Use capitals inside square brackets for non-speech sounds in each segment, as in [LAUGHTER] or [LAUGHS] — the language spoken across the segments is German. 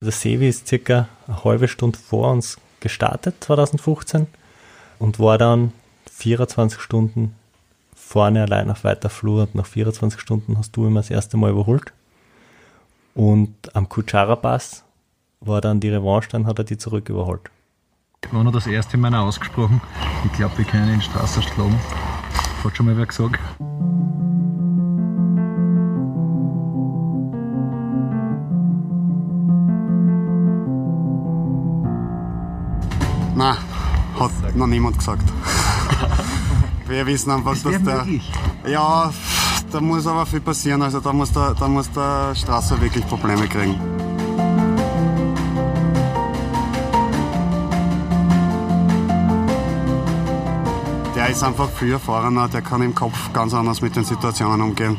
Der Sevi ist circa eine halbe Stunde vor uns gestartet, 2015, und war dann 24 Stunden vorne allein auf weiter Flur und nach 24 Stunden hast du ihn das erste Mal überholt. Und am Kutschara-Pass war dann die Revanche, dann hat er die zurück überholt. War noch das erste Mal ausgesprochen. Ich glaube, wir können ihn Straße schlagen. Hat schon mal wer gesagt. Hat noch niemand gesagt. [LAUGHS] Wir wissen einfach, Das dass der. möglich. Ja, da muss aber viel passieren. Also da muss der, da muss der Strasser wirklich Probleme kriegen. Der ist einfach viel erfahrener, der kann im Kopf ganz anders mit den Situationen umgehen.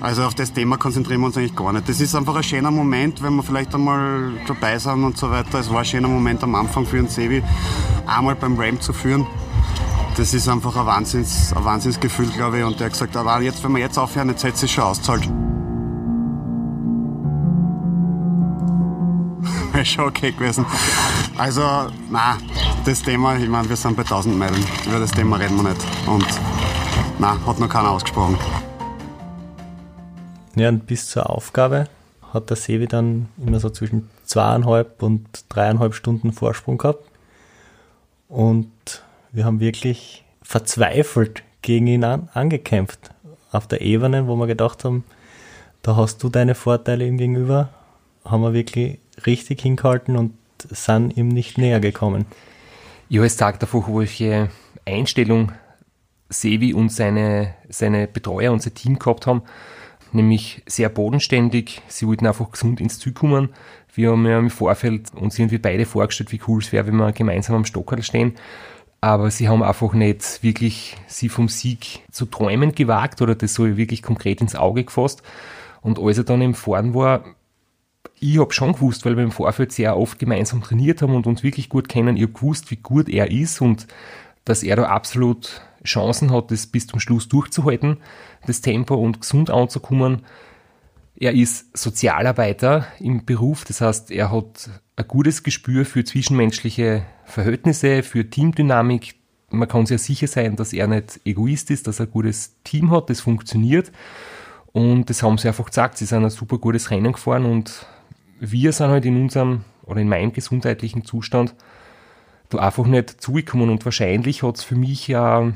Also auf das Thema konzentrieren wir uns eigentlich gar nicht. Das ist einfach ein schöner Moment, wenn wir vielleicht einmal dabei sind und so weiter. Es war ein schöner Moment am Anfang für den Sevi, einmal beim Ram zu führen. Das ist einfach ein, Wahnsinns, ein Wahnsinnsgefühl, glaube ich. Und der hat gesagt, aber jetzt, wenn wir jetzt aufhören, jetzt hätte es schon auszahlt. [LAUGHS] Wäre schon okay gewesen. Also, na, das Thema, ich meine, wir sind bei 1000 Meilen. Über das Thema reden wir nicht. Und, na, hat noch keiner ausgesprochen. Ja, und bis zur Aufgabe hat der Sevi dann immer so zwischen zweieinhalb und dreieinhalb Stunden Vorsprung gehabt. Und wir haben wirklich verzweifelt gegen ihn an, angekämpft. Auf der Ebene, wo wir gedacht haben, da hast du deine Vorteile ihm gegenüber, haben wir wirklich richtig hingehalten und sind ihm nicht näher gekommen. Ja, es sagt einfach, welche Einstellung Sevi und seine, seine Betreuer und sein Team gehabt haben. Nämlich sehr bodenständig. Sie wollten einfach gesund ins Ziel kommen. Wir haben ja im Vorfeld uns irgendwie beide vorgestellt, wie cool es wäre, wenn wir gemeinsam am Stockerl stehen. Aber sie haben einfach nicht wirklich sie vom Sieg zu träumen gewagt oder das so wirklich konkret ins Auge gefasst. Und als er dann im Fahren war, ich habe schon gewusst, weil wir im Vorfeld sehr oft gemeinsam trainiert haben und uns wirklich gut kennen. Ich habe gewusst, wie gut er ist und dass er da absolut Chancen hat, das bis zum Schluss durchzuhalten, das Tempo und gesund anzukommen. Er ist Sozialarbeiter im Beruf, das heißt, er hat ein gutes Gespür für zwischenmenschliche Verhältnisse, für Teamdynamik. Man kann sich ja sicher sein, dass er nicht Egoist ist, dass er ein gutes Team hat, das funktioniert. Und das haben sie einfach gesagt. Sie sind ein super gutes Rennen gefahren und wir sind halt in unserem oder in meinem gesundheitlichen Zustand da einfach nicht zugekommen. Und wahrscheinlich hat es für mich ja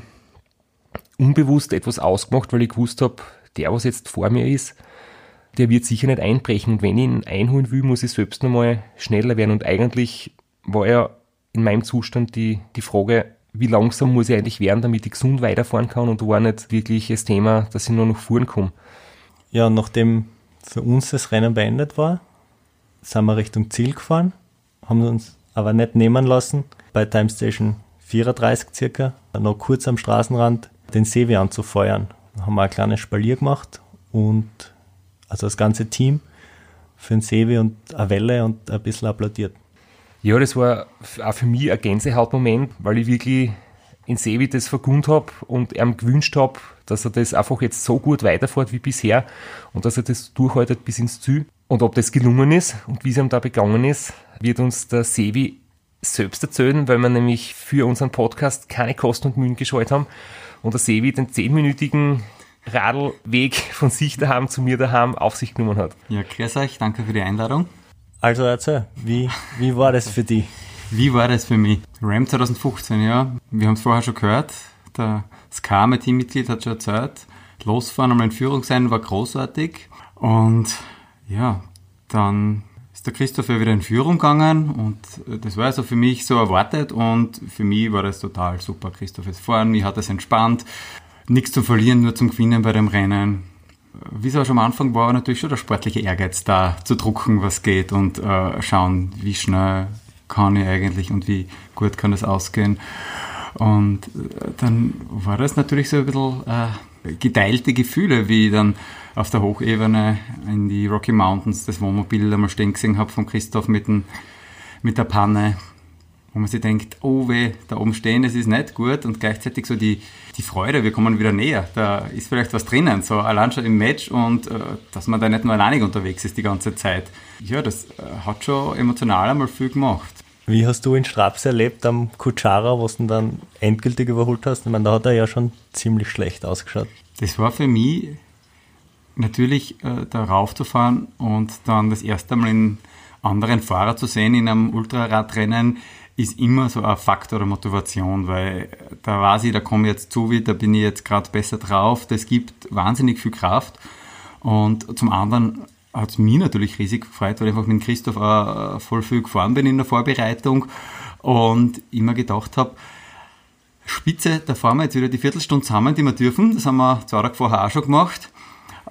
unbewusst etwas ausgemacht, weil ich gewusst habe, der, was jetzt vor mir ist, der wird sicher nicht einbrechen. Und wenn ich ihn einholen will, muss ich selbst nochmal schneller werden. Und eigentlich war ja in meinem Zustand die, die Frage, wie langsam muss ich eigentlich werden, damit ich gesund weiterfahren kann und war nicht wirklich das Thema, dass ich nur noch fahren komme. Ja, nachdem für uns das Rennen beendet war, sind wir Richtung Ziel gefahren, haben uns aber nicht nehmen lassen, bei Time Station 34 circa, noch kurz am Straßenrand den Sevi anzufeuern. Da haben wir ein kleines Spalier gemacht und also das ganze Team für den Sevi und eine Welle und ein bisschen applaudiert. Ja, das war auch für mich ein Gänsehautmoment, weil ich wirklich in Sevi das vergund habe und ihm gewünscht habe, dass er das einfach jetzt so gut weiterfährt wie bisher und dass er das durchhaltet bis ins Ziel. Und ob das gelungen ist und wie es ihm da begangen ist, wird uns der Sevi selbst erzählen, weil wir nämlich für unseren Podcast keine Kosten und Mühen gescheut haben und der Sevi den zehnminütigen Radlweg von sich daheim zu mir daheim auf sich genommen hat. Ja, grüß euch, danke für die Einladung. Also erzähl, wie, wie war das für dich? Wie war das für mich? Ram 2015, ja. Wir haben es vorher schon gehört. Der Ska, mein Teammitglied, hat schon erzählt. Losfahren, einmal in Führung sein, war großartig. Und ja, dann der Christopher wieder in Führung gegangen und das war also für mich so erwartet und für mich war das total super. Christoph ist fahren, mich hat das entspannt. Nichts zu verlieren, nur zum Gewinnen bei dem Rennen. Wie es auch schon am Anfang war, war natürlich schon der sportliche Ehrgeiz da, zu drucken, was geht und äh, schauen, wie schnell kann ich eigentlich und wie gut kann das ausgehen. Und äh, dann war das natürlich so ein bisschen äh, geteilte Gefühle, wie ich dann auf der Hochebene in die Rocky Mountains das Wohnmobil einmal stehen gesehen habe von Christoph mit, dem, mit der Panne. wo man sich denkt, oh weh, da oben stehen, das ist nicht gut und gleichzeitig so die, die Freude, wir kommen wieder näher, da ist vielleicht was drinnen, so allein schon im Match und äh, dass man da nicht nur alleinig unterwegs ist die ganze Zeit. Ja, das äh, hat schon emotional einmal viel gemacht. Wie hast du in Straps erlebt am Kutschara, was du dann endgültig überholt hast? Ich meine, da hat er ja schon ziemlich schlecht ausgeschaut. Das war für mich natürlich äh, da raufzufahren und dann das erste Mal einen anderen Fahrer zu sehen in einem Ultraradrennen ist immer so ein Faktor der Motivation, weil da weiß ich, da komme ich jetzt zu, da bin ich jetzt gerade besser drauf. Das gibt wahnsinnig viel Kraft. Und zum anderen hat es mich natürlich riesig gefreut, weil ich einfach mit Christoph auch voll viel gefahren bin in der Vorbereitung und immer gedacht habe, Spitze, da fahren wir jetzt wieder die Viertelstunde zusammen, die wir dürfen. Das haben wir zwei Tage vorher auch schon gemacht.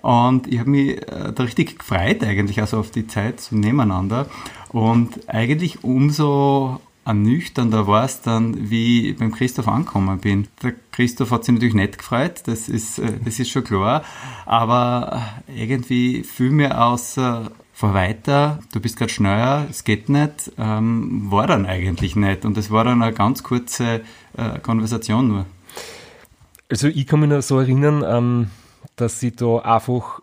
Und ich habe mich äh, da richtig gefreut eigentlich, also auf die Zeit so nebeneinander. Und eigentlich umso ernüchternder war es dann, wie ich beim Christoph angekommen bin. Der Christoph hat sich natürlich nicht gefreut, das ist, äh, das ist schon klar, aber irgendwie viel mehr außer fahr weiter, du bist gerade schneller, es geht nicht, ähm, war dann eigentlich nicht. Und es war dann eine ganz kurze äh, Konversation nur. Also ich kann mich noch so erinnern, ähm, dass ich da einfach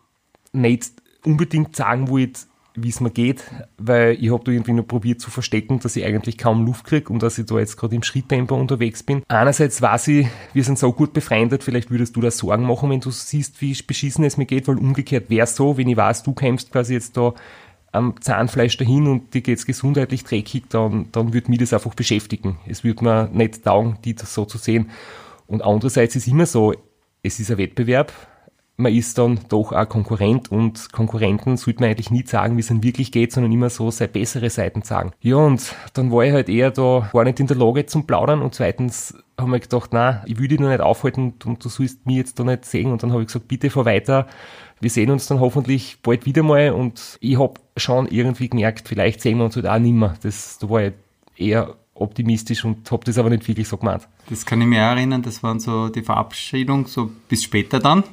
nicht unbedingt sagen wollte, wie es mir geht, weil ich habe da irgendwie nur probiert zu verstecken, dass ich eigentlich kaum Luft kriege und dass ich da jetzt gerade im Schritttempo unterwegs bin. Einerseits weiß ich, wir sind so gut befreundet, vielleicht würdest du da Sorgen machen, wenn du siehst, wie beschissen es mir geht, weil umgekehrt wäre es so, wenn ich weiß, du kämpfst quasi jetzt da am Zahnfleisch dahin und dir geht es gesundheitlich dreckig, dann, dann würde mich das einfach beschäftigen. Es würde mir nicht taugen, die das so zu sehen. Und andererseits ist immer so, es ist ein Wettbewerb, man ist dann doch auch Konkurrent und Konkurrenten sollte man eigentlich nie sagen, wie es dann wirklich geht, sondern immer so seine bessere Seiten sagen. Ja, und dann war ich halt eher da, war nicht in der Lage zum Plaudern und zweitens haben wir gedacht, na, ich will dich noch nicht aufhalten und, und du sollst mich jetzt da nicht sehen und dann habe ich gesagt, bitte fahr weiter, wir sehen uns dann hoffentlich bald wieder mal und ich habe schon irgendwie gemerkt, vielleicht sehen wir uns halt auch nimmer. Das, da war ich eher optimistisch und habe das aber nicht wirklich so gemeint. Das kann ich mir erinnern, das waren so die Verabschiedung, so bis später dann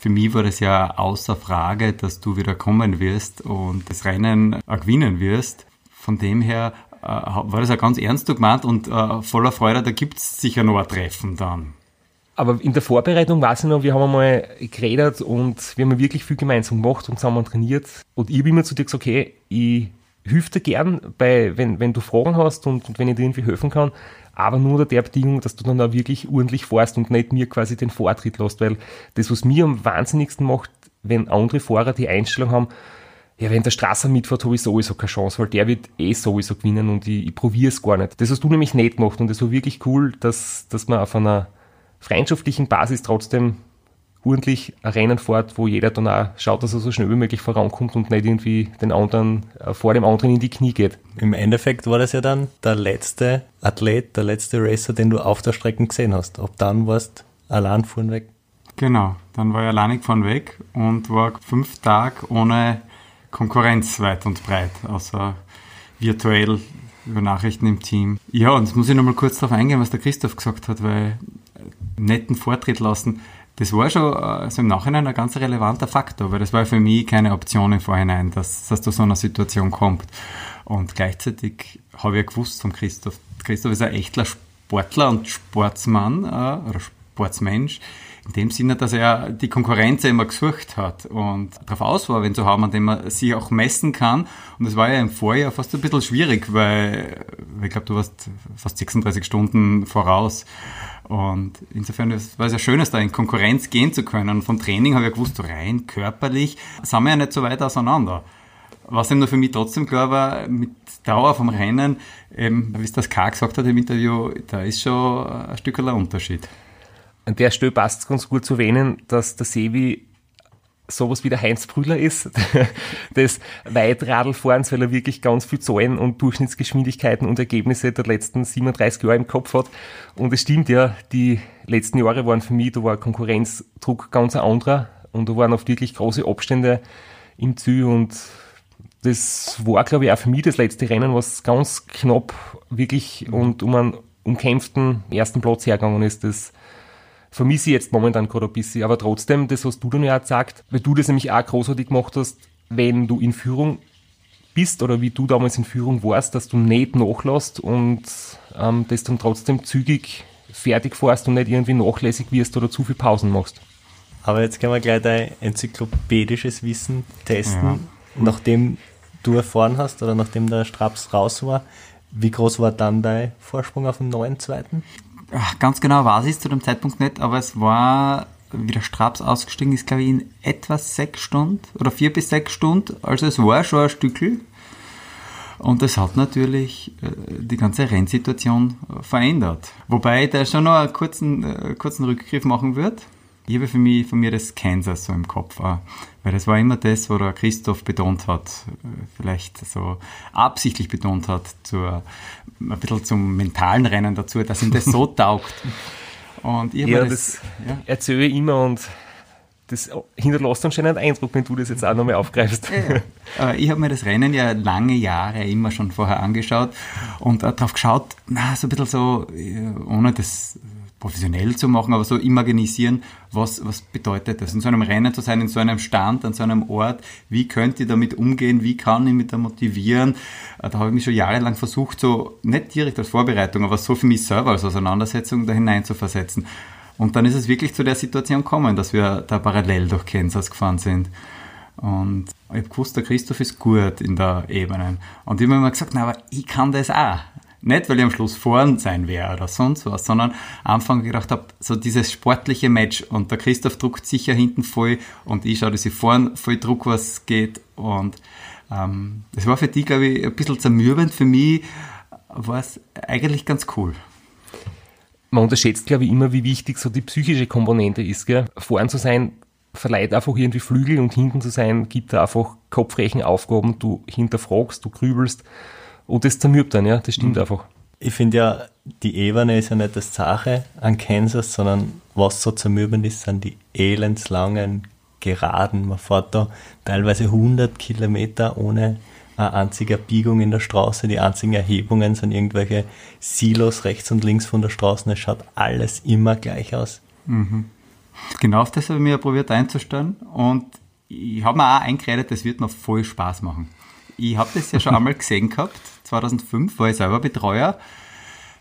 für mich war das ja außer Frage, dass du wieder kommen wirst und das Rennen gewinnen wirst. Von dem her äh, war das ja ganz ernst gemeint und äh, voller Freude, da gibt es sicher noch ein Treffen dann. Aber in der Vorbereitung weiß ich noch, wir haben einmal geredet und wir haben wirklich viel gemeinsam gemacht und zusammen trainiert. Und ich habe immer zu dir gesagt, okay, ich hilf dir gern, bei, wenn, wenn du Fragen hast und, und wenn ich dir irgendwie helfen kann aber nur unter der Bedingung, dass du dann auch wirklich ordentlich fährst und nicht mir quasi den Vortritt lässt, weil das, was mir am wahnsinnigsten macht, wenn andere Fahrer die Einstellung haben, ja, wenn der Strasser mitfährt, habe ich sowieso keine Chance, weil der wird eh sowieso gewinnen und ich, ich probiere es gar nicht. Das hast du nämlich nicht gemacht und es war wirklich cool, dass, dass man auf einer freundschaftlichen Basis trotzdem ordentlich ein Rennen fährt, wo jeder dann auch schaut, dass er so schnell wie möglich vorankommt und nicht irgendwie den anderen äh, vor dem anderen in die Knie geht. Im Endeffekt war das ja dann der letzte Athlet, der letzte Racer, den du auf der Strecke gesehen hast. Ob dann warst allein vorn weg. Genau, dann war ich alleinig von weg und war fünf Tage ohne Konkurrenz weit und breit, außer virtuell über Nachrichten im Team. Ja, und jetzt muss ich nochmal kurz darauf eingehen, was der Christoph gesagt hat, weil netten Vortritt lassen das war schon also im Nachhinein ein ganz relevanter Faktor, weil das war für mich keine Option im Vorhinein, dass, dass zu so einer Situation kommt. Und gleichzeitig habe ich gewusst von Christoph, Christoph ist ein echter Sportler und Sportsmann äh, oder Sportsmensch, in dem Sinne, dass er die Konkurrenz immer gesucht hat und darauf aus war, wenn zu haben, an dem er sich auch messen kann. Und das war ja im Vorjahr fast ein bisschen schwierig, weil ich glaube, du warst fast 36 Stunden voraus. Und insofern war es ja schön, da in Konkurrenz gehen zu können. Und vom Training habe ich gewusst, rein körperlich sind wir ja nicht so weit auseinander. Was eben nur für mich trotzdem klar war, mit Dauer vom Rennen, eben, wie es das K gesagt hat im Interview, da ist schon ein Stück ein Unterschied. An der Stelle passt es ganz gut zu erwähnen, dass der Sevi sowas wie der Heinz Brüller ist, [LAUGHS] des Weitradlfahrens, weil er wirklich ganz viel Zahlen und Durchschnittsgeschwindigkeiten und Ergebnisse der letzten 37 Jahre im Kopf hat. Und es stimmt ja, die letzten Jahre waren für mich, da war Konkurrenzdruck ganz ein anderer und da waren oft wirklich große Abstände im Ziel und das war, glaube ich, auch für mich das letzte Rennen, was ganz knapp wirklich und um einen umkämpften ersten Platz hergegangen ist. Das vermisse ich jetzt momentan gerade ein bisschen. Aber trotzdem, das hast du dann ja auch gesagt, weil du das nämlich auch großartig gemacht hast, wenn du in Führung bist oder wie du damals in Führung warst, dass du nicht nachlässt und ähm, das dann trotzdem zügig fertig fährst und nicht irgendwie nachlässig wirst oder zu viel Pausen machst. Aber jetzt können wir gleich dein enzyklopädisches Wissen testen, ja. nachdem du erfahren hast oder nachdem der Straps raus war. Wie groß war dann dein Vorsprung auf dem neuen zweiten? Ganz genau weiß ich es zu dem Zeitpunkt nicht, aber es war, wie der Straps ausgestiegen ist, glaube ich, in etwa sechs Stunden oder vier bis sechs Stunden. Also es war schon ein Stückel. Und das hat natürlich äh, die ganze Rennsituation verändert. Wobei ich da schon noch einen kurzen, äh, kurzen Rückgriff machen wird. Ich habe für mich, von mir das Kansas so im Kopf auch. Weil das war immer das, wo der Christoph betont hat, äh, vielleicht so absichtlich betont hat, zur, ein bisschen zum mentalen Rennen dazu, dass ihm das so [LAUGHS] taugt. Und ich ja, das, das ja. erzähle ich immer und das hinterlässt anscheinend einen Eindruck, wenn du das jetzt auch nochmal aufgreifst. Ja, ich habe mir das Rennen ja lange Jahre immer schon vorher angeschaut und darauf geschaut, na, so ein bisschen so, ohne das professionell zu machen, aber so imaginisieren, was, was bedeutet das, in so einem Rennen zu sein, in so einem Stand, an so einem Ort, wie könnt ihr damit umgehen, wie kann ich mich da motivieren, äh, da habe ich mich schon jahrelang versucht, so, nicht direkt als Vorbereitung, aber so für mich selber als Auseinandersetzung da hinein zu versetzen. Und dann ist es wirklich zu der Situation gekommen, dass wir da parallel durch Kansas gefahren sind. Und ich habe gewusst, der Christoph ist gut in der Ebene. Und ich habe mir immer gesagt, na, aber ich kann das auch. Nicht, weil ich am Schluss vorn sein wäre oder sonst was, sondern am Anfang gedacht habe, so dieses sportliche Match und der Christoph druckt sicher hinten voll und ich schaue, dass ich vorn voll druck, was geht. Und ähm, war für die, glaube ich, ein bisschen zermürbend. Für mich war es eigentlich ganz cool man unterschätzt, glaube ich, immer, wie wichtig so die psychische Komponente ist. Gell? Vorn zu sein, verleiht einfach irgendwie Flügel und hinten zu sein, gibt da einfach Kopfrechenaufgaben, du hinterfragst, du grübelst und das zermürbt dann, ja, das stimmt mhm. einfach. Ich finde ja, die Ebene ist ja nicht das Sache an Kansas, sondern was so zermürbend ist, sind die elendslangen Geraden. Man fährt da teilweise 100 Kilometer ohne eine einzige Biegung in der Straße. Die einzigen Erhebungen sind irgendwelche Silos rechts und links von der Straße. Es schaut alles immer gleich aus. Mhm. Genau auf das habe ich mir probiert einzustellen und ich habe mir auch eingeredet, das wird noch voll Spaß machen. Ich habe das ja schon einmal gesehen gehabt, 2005 war ich selber Betreuer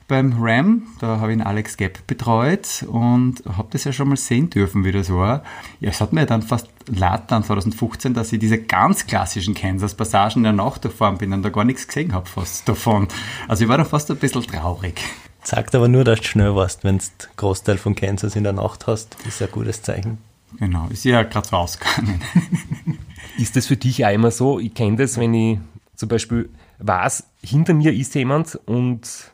beim RAM, da habe ich den Alex Gepp betreut und habe das ja schon mal sehen dürfen, wie das war. Ja, es hat mir dann fast leid dann 2015, dass ich diese ganz klassischen Kansas-Passagen der Nacht durchfahren bin und da gar nichts gesehen habe fast davon. Also ich war da fast ein bisschen traurig. Sagt aber nur, dass du schnell warst, wenn du Großteil von Kansas in der Nacht hast. Das ist ein gutes Zeichen. Genau, ist ja gerade rausgegangen. [LAUGHS] ist das für dich auch immer so? Ich kenne das, wenn ich zum Beispiel weiß, hinter mir ist jemand und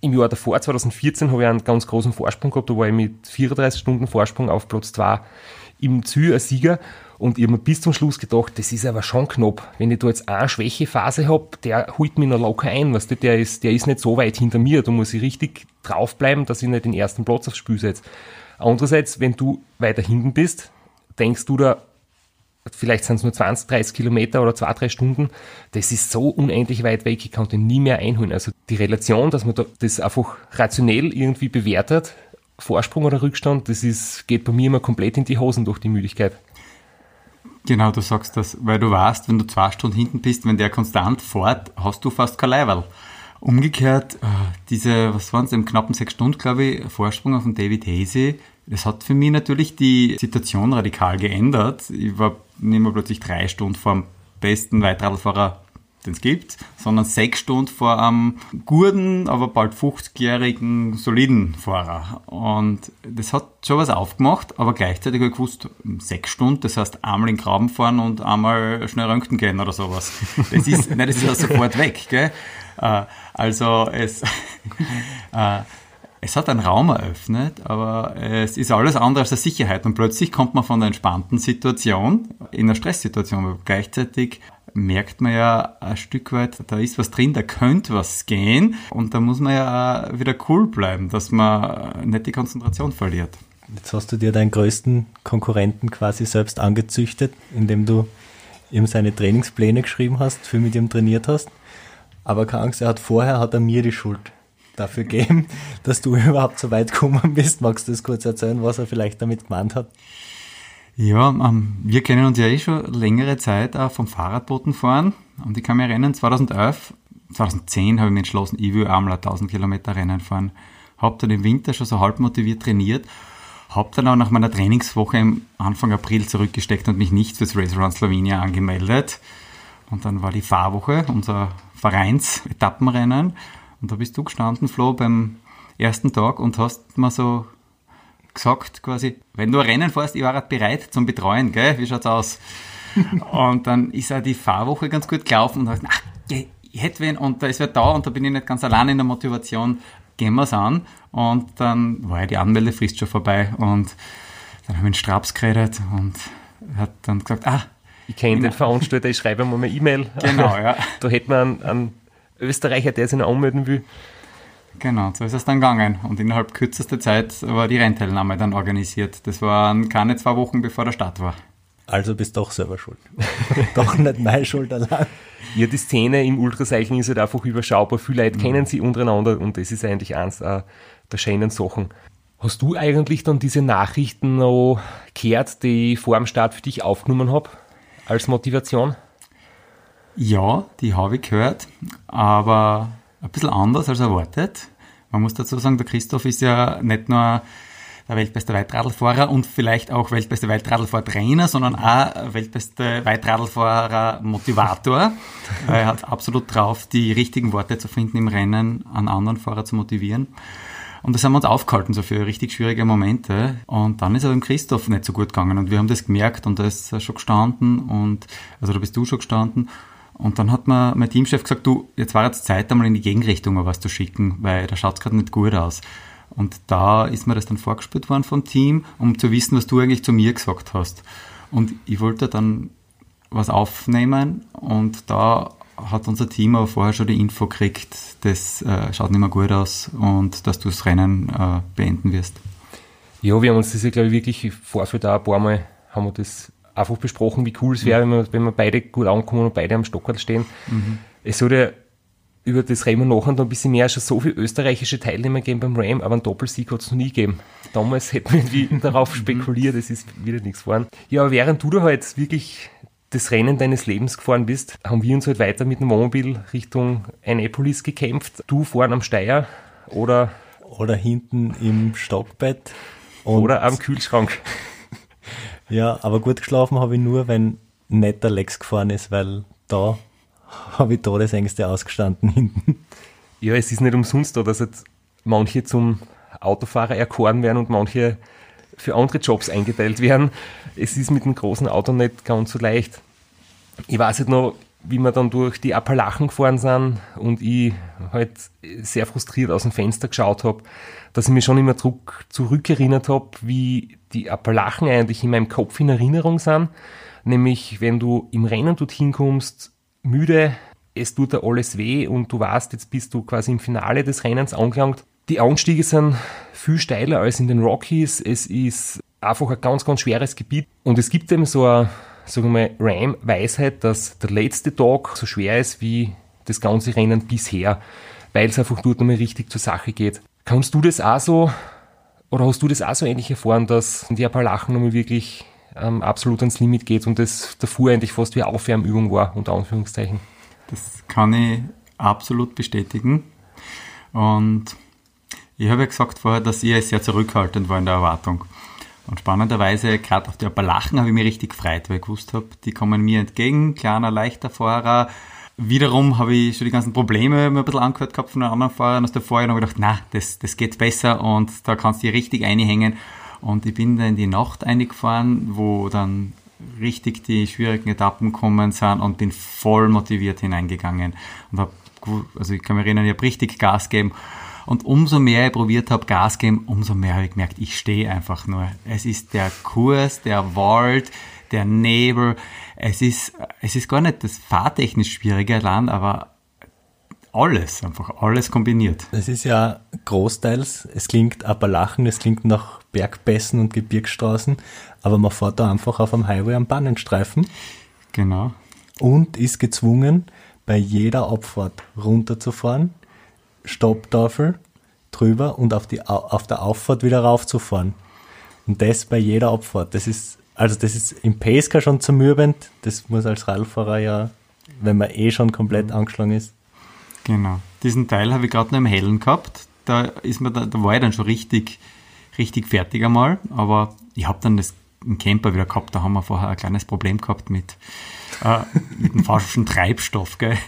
im Jahr davor, 2014, habe ich einen ganz großen Vorsprung gehabt. Da war ich mit 34 Stunden Vorsprung auf Platz 2 im Ziel als Sieger. Und ich habe mir bis zum Schluss gedacht, das ist aber schon knapp. Wenn ich da jetzt eine Schwächephase habe, der holt mich noch locker ein. Weißt du, der, ist, der ist nicht so weit hinter mir. Da muss ich richtig draufbleiben, dass ich nicht den ersten Platz aufs Spiel setze. Andererseits, wenn du weiter hinten bist, denkst du da, vielleicht sind es nur 20, 30 Kilometer oder zwei, drei Stunden, das ist so unendlich weit weg, ich kann den nie mehr einholen. Also die Relation, dass man da das einfach rationell irgendwie bewertet, Vorsprung oder Rückstand, das ist, geht bei mir immer komplett in die Hosen durch die Müdigkeit. Genau, du sagst das, weil du weißt, wenn du zwei Stunden hinten bist, wenn der konstant fährt, hast du fast kein Leiberl. Umgekehrt, äh, diese, was waren es, im knappen sechs Stunden, glaube ich, Vorsprung auf den David Hasey, das hat für mich natürlich die Situation radikal geändert. Ich war nicht mehr plötzlich drei Stunden vor dem besten Weitradlfahrer, den es gibt, sondern sechs Stunden vor einem guten, aber bald 50-jährigen, soliden Fahrer. Und das hat schon was aufgemacht, aber gleichzeitig habe ich gewusst, sechs Stunden, das heißt einmal in den Graben fahren und einmal schnell röntgen gehen oder sowas. Das ist, nein, das ist ja sofort weg, gell? Äh, also es, [LAUGHS] äh, es hat einen Raum eröffnet, aber es ist alles andere als eine Sicherheit. Und plötzlich kommt man von einer entspannten Situation in eine Stresssituation. Aber gleichzeitig merkt man ja ein Stück weit, da ist was drin, da könnte was gehen. Und da muss man ja wieder cool bleiben, dass man nicht die Konzentration verliert. Jetzt hast du dir deinen größten Konkurrenten quasi selbst angezüchtet, indem du ihm seine Trainingspläne geschrieben hast, viel mit ihm trainiert hast. Aber keine Angst, er hat vorher hat er mir die Schuld dafür geben, [LAUGHS] dass du [LAUGHS] überhaupt so weit gekommen bist. Magst du das kurz erzählen, was er vielleicht damit gemeint hat? Ja, ähm, wir kennen uns ja eh schon längere Zeit auch vom Fahrradboten fahren. Und ich kann mich erinnern, 2011, 2010 habe ich mich entschlossen, ich will einmal 1000 Kilometer Rennen fahren. Hab dann im Winter schon so halb motiviert trainiert. Hab dann auch nach meiner Trainingswoche im Anfang April zurückgesteckt und mich nicht fürs Race Around Slovenia angemeldet. Und dann war die Fahrwoche, unser Vereins-Etappenrennen. Und da bist du gestanden, Flo, beim ersten Tag und hast mir so gesagt quasi, wenn du ein Rennen fährst, ich war halt bereit zum Betreuen, gell? Wie schaut's aus? [LAUGHS] und dann ist auch die Fahrwoche ganz gut gelaufen und dachte, ach, ich hätte wen und da ist wer da und da bin ich nicht ganz allein in der Motivation, gehen wir's an. Und dann war ja die Anmeldefrist schon vorbei und dann haben wir einen Straps geredet und hat dann gesagt, ah, ich kenne den Veranstalter, ich schreibe ihm mal eine E-Mail. Genau, ja. [LAUGHS] Da hätte man einen, einen Österreicher, der sich noch anmelden will. Genau, so ist es dann gegangen. Und innerhalb kürzester Zeit war die Rennteilnahme dann organisiert. Das waren keine zwei Wochen bevor der Start war. Also bist doch selber schuld. [LAUGHS] doch nicht meine Schuld allein. Ja, die Szene im Ultracycling ist halt einfach überschaubar. Viele Leute mhm. kennen sie untereinander und das ist eigentlich eins der schönen Sachen. Hast du eigentlich dann diese Nachrichten noch gehört, die ich vor dem Start für dich aufgenommen habe, als Motivation? Ja, die habe ich gehört, aber ein bisschen anders als erwartet. Man muss dazu sagen, der Christoph ist ja nicht nur der weltbeste Weitradlfahrer und vielleicht auch weltbeste Weitradlfahrtrainer, sondern auch weltbeste Weitradlfahrer-Motivator. [LAUGHS] er hat absolut drauf, die richtigen Worte zu finden im Rennen, an anderen Fahrer zu motivieren. Und das haben wir uns aufgehalten, so für richtig schwierige Momente. Und dann ist er dem Christoph nicht so gut gegangen und wir haben das gemerkt und da ist er schon gestanden und, also da bist du schon gestanden. Und dann hat mir mein Teamchef gesagt, du, jetzt war jetzt Zeit, einmal in die Gegenrichtung was zu schicken, weil da schaut es gerade nicht gut aus. Und da ist mir das dann vorgespielt worden vom Team, um zu wissen, was du eigentlich zu mir gesagt hast. Und ich wollte dann was aufnehmen und da hat unser Team aber vorher schon die Info gekriegt, das äh, schaut nicht mehr gut aus und dass du das Rennen äh, beenden wirst. Ja, wir haben uns das ja, glaube ich, wirklich im Vorfeld auch ein paar Mal haben wir das einfach besprochen, wie cool es wäre, wenn wir, wenn wir beide gut ankommen und beide am Stockerl stehen. Mhm. Es soll ja über das wir nachher noch ein bisschen mehr, schon so viele österreichische Teilnehmer geben beim Ram, aber einen Doppelsieg hat es noch nie gegeben. Damals hätten wir irgendwie [LAUGHS] darauf spekuliert, es ist wieder nichts geworden. Ja, aber während du da halt wirklich das Rennen deines Lebens gefahren bist, haben wir uns halt weiter mit dem Wohnmobil Richtung Annapolis gekämpft. Du vorne am Steier oder... Oder hinten im Stockbett. oder am Kühlschrank. Ja, aber gut geschlafen habe ich nur, wenn nicht der Lex gefahren ist, weil da habe ich Todesängste ausgestanden hinten. Ja, es ist nicht umsonst da, dass jetzt manche zum Autofahrer erkoren werden und manche für andere Jobs eingeteilt werden. Es ist mit dem großen Auto nicht ganz so leicht. Ich weiß nicht noch, wie wir dann durch die Appalachen gefahren sind und ich halt sehr frustriert aus dem Fenster geschaut habe, dass ich mich schon immer zurück, zurückerinnert habe, wie die Appalachen eigentlich in meinem Kopf in Erinnerung sind. Nämlich, wenn du im Rennen dorthin kommst, müde, es tut dir alles weh und du weißt, jetzt bist du quasi im Finale des Rennens angelangt. Die Anstiege sind viel steiler als in den Rockies. Es ist einfach ein ganz, ganz schweres Gebiet. Und es gibt eben so eine, sagen wir mal, Ram-Weisheit, dass der letzte Tag so schwer ist wie das ganze Rennen bisher, weil es einfach dort nochmal richtig zur Sache geht. Kannst du das auch so, oder hast du das auch so ähnlich erfahren, dass die Appalachen nochmal wirklich ähm, absolut ans Limit geht und das davor eigentlich fast wie Aufwärmübung war, unter Anführungszeichen? Das kann ich absolut bestätigen. Und ich habe ja gesagt vorher, dass ich sehr zurückhaltend war in der Erwartung. Und spannenderweise, gerade auf die Appalachen habe ich mich richtig gefreut, weil ich gewusst habe, die kommen mir entgegen, kleiner, leichter Fahrer, Wiederum habe ich schon die ganzen Probleme mir ein bisschen angehört gehabt von den anderen Fahrern aus der Vorjahr und habe gedacht, na, das, das geht besser und da kannst du dich richtig einhängen. Und ich bin dann in die Nacht eingefahren, wo dann richtig die schwierigen Etappen kommen sind und bin voll motiviert hineingegangen und habe, also ich kann mich erinnern, ich habe richtig Gas gegeben. Und umso mehr ich probiert habe, Gas geben, umso mehr habe ich gemerkt, ich stehe einfach nur. Es ist der Kurs, der Wald, der Nebel. Es ist, es ist gar nicht das fahrtechnisch schwierige Land, aber alles, einfach alles kombiniert. Es ist ja großteils, es klingt Appalachen, es klingt nach Bergpässen und Gebirgsstraßen, aber man fährt da einfach auf dem Highway am Bannenstreifen. Genau. Und ist gezwungen, bei jeder Abfahrt runterzufahren, Stopptafel drüber und auf, die, auf der Auffahrt wieder raufzufahren. Und das bei jeder Abfahrt. Das ist Also das ist im Pesca schon zermürbend. Das muss als Radfahrer ja, wenn man eh schon komplett Mhm. angeschlagen ist. Genau. Diesen Teil habe ich gerade noch im Hellen gehabt. Da, ist mir da, da war ich dann schon richtig, richtig fertig einmal. Aber ich habe dann das im Camper wieder gehabt. Da haben wir vorher ein kleines Problem gehabt mit, äh, mit dem falschen Treibstoff. Gell?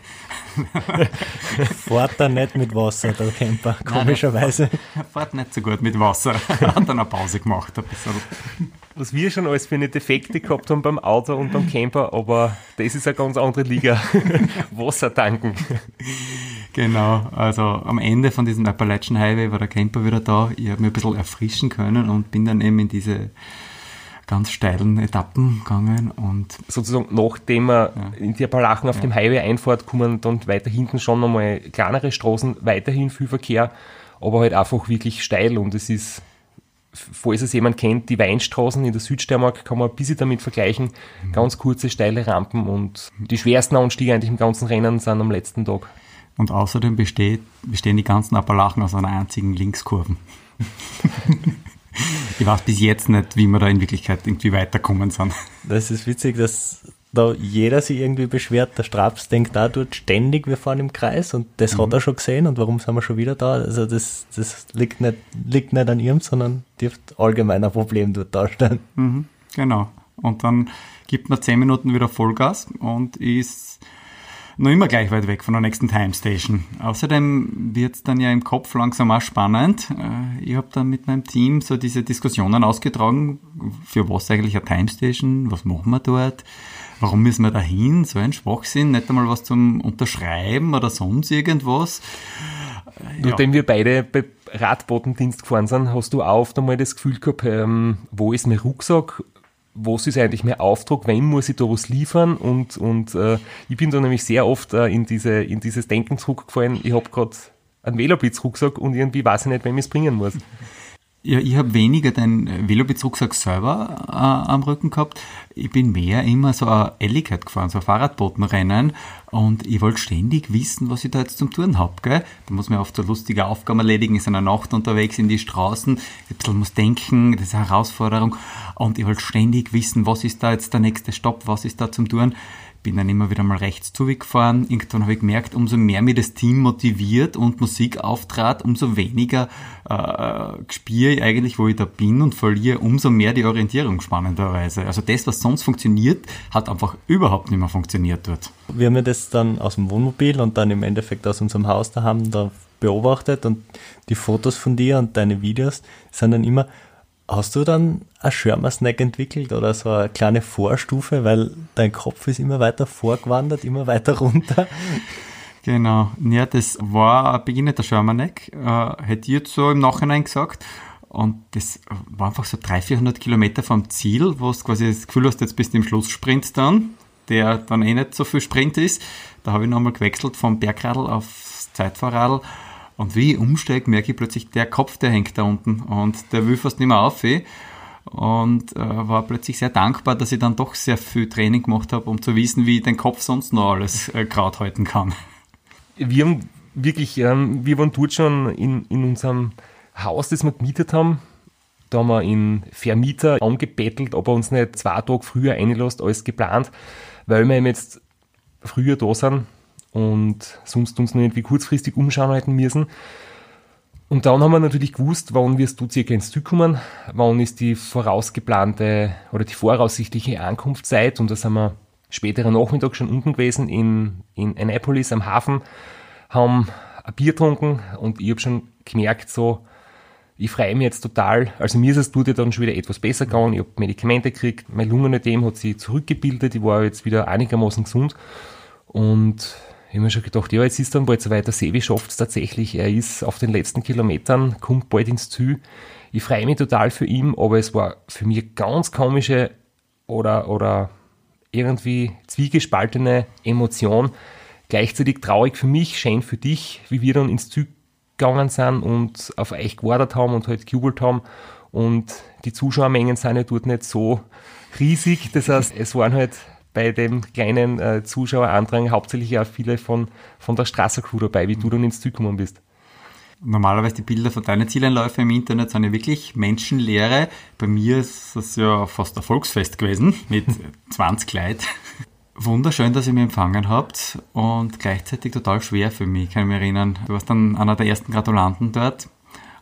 Fahrt da nicht mit Wasser, der Camper, komischerweise. Er fährt nicht so gut mit Wasser. Er hat dann eine Pause gemacht. Ein bisschen. Was wir schon alles für eine Defekte gehabt haben beim Auto und beim Camper, aber das ist eine ganz andere Liga. [LAUGHS] Wasser tanken. Genau, also am Ende von diesem Appalachian Highway war der Camper wieder da. Ich habe mich ein bisschen erfrischen können und bin dann eben in diese ganz steilen Etappen gegangen und Sozusagen, nachdem man in die Appalachen auf dem Highway einfahrt, kommen dann weiter hinten schon nochmal kleinere Straßen, weiterhin viel Verkehr, aber halt einfach wirklich steil und es ist, falls es jemand kennt, die Weinstraßen in der Südsteiermark kann man ein bisschen damit vergleichen. Ganz kurze, steile Rampen und die schwersten Anstiege eigentlich im ganzen Rennen sind am letzten Tag. Und außerdem besteht, bestehen die ganzen Appalachen aus einer einzigen Linkskurve. [LAUGHS] ich weiß bis jetzt nicht, wie wir da in Wirklichkeit irgendwie weiterkommen sind. Das ist witzig, dass da jeder sich irgendwie beschwert. Der Straps denkt da dort ständig, wir fahren im Kreis und das hat er schon gesehen und warum sind wir schon wieder da? Also das, das liegt, nicht, liegt nicht an ihm, sondern dürfte allgemein ein Problem dort darstellen. Mhm, genau. Und dann gibt man 10 Minuten wieder Vollgas und ist noch immer gleich weit weg von der nächsten Time Station. Außerdem wird es dann ja im Kopf langsam auch spannend. Äh, Ich habe dann mit meinem Team so diese Diskussionen ausgetragen, für was eigentlich eine Time Station, was machen wir dort, warum müssen wir da hin, so ein Schwachsinn, nicht einmal was zum Unterschreiben oder sonst irgendwas. Ja. Nachdem wir beide bei Radbotendienst gefahren sind, hast du auch oft einmal das Gefühl gehabt, ähm, wo ist mein Rucksack? Was ist eigentlich mein Auftrag? Wem muss ich da was liefern? Und, und äh, ich bin da nämlich sehr oft äh, in, diese, in dieses Denken zurückgefallen. Ich habe gerade einen Veloblitz-Rucksack und irgendwie weiß ich nicht, wem ich es bringen muss. Ja, ich habe weniger den Velobitz-Rucksack selber äh, am Rücken gehabt. Ich bin mehr immer so ein Elligkeit gefahren, so ein Fahrradbotenrennen. Und ich wollte ständig wissen, was ich da jetzt zum Tun hab. Gell? Da muss man oft so lustige Aufgaben erledigen, ist in der Nacht unterwegs in die Straßen, ein bisschen muss denken, das ist eine Herausforderung. Und ich wollte ständig wissen, was ist da jetzt der nächste Stopp, was ist da zum Tun bin dann immer wieder mal rechts zugefahren. Irgendwann habe ich gemerkt, umso mehr mir das Team motiviert und Musik auftrat, umso weniger äh, spüre ich eigentlich, wo ich da bin und verliere umso mehr die Orientierung spannenderweise. Also das, was sonst funktioniert, hat einfach überhaupt nicht mehr funktioniert dort. Wir haben ja das dann aus dem Wohnmobil und dann im Endeffekt aus unserem Haus daheim da beobachtet und die Fotos von dir und deine Videos sind dann immer Hast du dann ein Schirmer-Snack entwickelt oder so eine kleine Vorstufe, weil dein Kopf ist immer weiter vorgewandert, immer weiter [LAUGHS] runter? Genau, ja, das war ein beginnender Shermanek, äh, hätte ich jetzt so im Nachhinein gesagt. Und das war einfach so 300, 400 Kilometer vom Ziel, wo du quasi das Gefühl hast, jetzt bist du im Schlusssprint dann, der dann eh nicht so viel Sprint ist. Da habe ich nochmal gewechselt vom Bergradl aufs Zeitfahrradl. Und wie ich umsteige, merke ich plötzlich, der Kopf, der hängt da unten und der will fast nicht mehr auf. Und äh, war plötzlich sehr dankbar, dass ich dann doch sehr viel Training gemacht habe, um zu wissen, wie ich den Kopf sonst noch alles äh, gerade halten kann. Wir haben wirklich, ähm, wir waren dort schon in, in unserem Haus, das wir gemietet haben. Da haben wir in Vermieter angebettelt, ob er uns nicht zwei Tage früher einlässt als geplant, weil wir eben jetzt früher da sind und sonst uns noch irgendwie kurzfristig umschauen halten müssen. Und dann haben wir natürlich gewusst, wann wirst du circa ins Ziel kommen, wann ist die vorausgeplante oder die voraussichtliche Ankunftszeit und da sind wir späterer Nachmittag schon unten gewesen in, in Annapolis am Hafen, haben ein Bier getrunken und ich habe schon gemerkt, so, ich freue mich jetzt total. Also mir ist es tut ja dann schon wieder etwas besser gegangen. Ich habe Medikamente gekriegt, mein Lungenödem hat sich zurückgebildet, ich war jetzt wieder einigermaßen gesund und ich habe mir schon gedacht, ja, jetzt ist dann bald so weit, der Sevi schafft es tatsächlich. Er ist auf den letzten Kilometern, kommt bald ins Ziel. Ich freue mich total für ihn, aber es war für mich ganz komische oder, oder irgendwie zwiegespaltene Emotion. Gleichzeitig traurig für mich, schön für dich, wie wir dann ins Ziel gegangen sind und auf euch gewartet haben und halt gejubelt haben. Und die Zuschauermengen sind ja dort nicht so riesig. Das heißt, es waren halt bei dem kleinen äh, Zuschauerandrang hauptsächlich auch viele von, von der Strasser Crew dabei, wie du dann ins Ziel gekommen bist. normalerweise die Bilder von deinen Zieleinläufen im Internet sind ja wirklich menschenleere. Bei mir ist das ja fast ein Volksfest gewesen mit [LAUGHS] 20 Leuten. Wunderschön, dass ihr mich empfangen habt und gleichzeitig total schwer für mich, kann ich mich erinnern. Du warst dann einer der ersten Gratulanten dort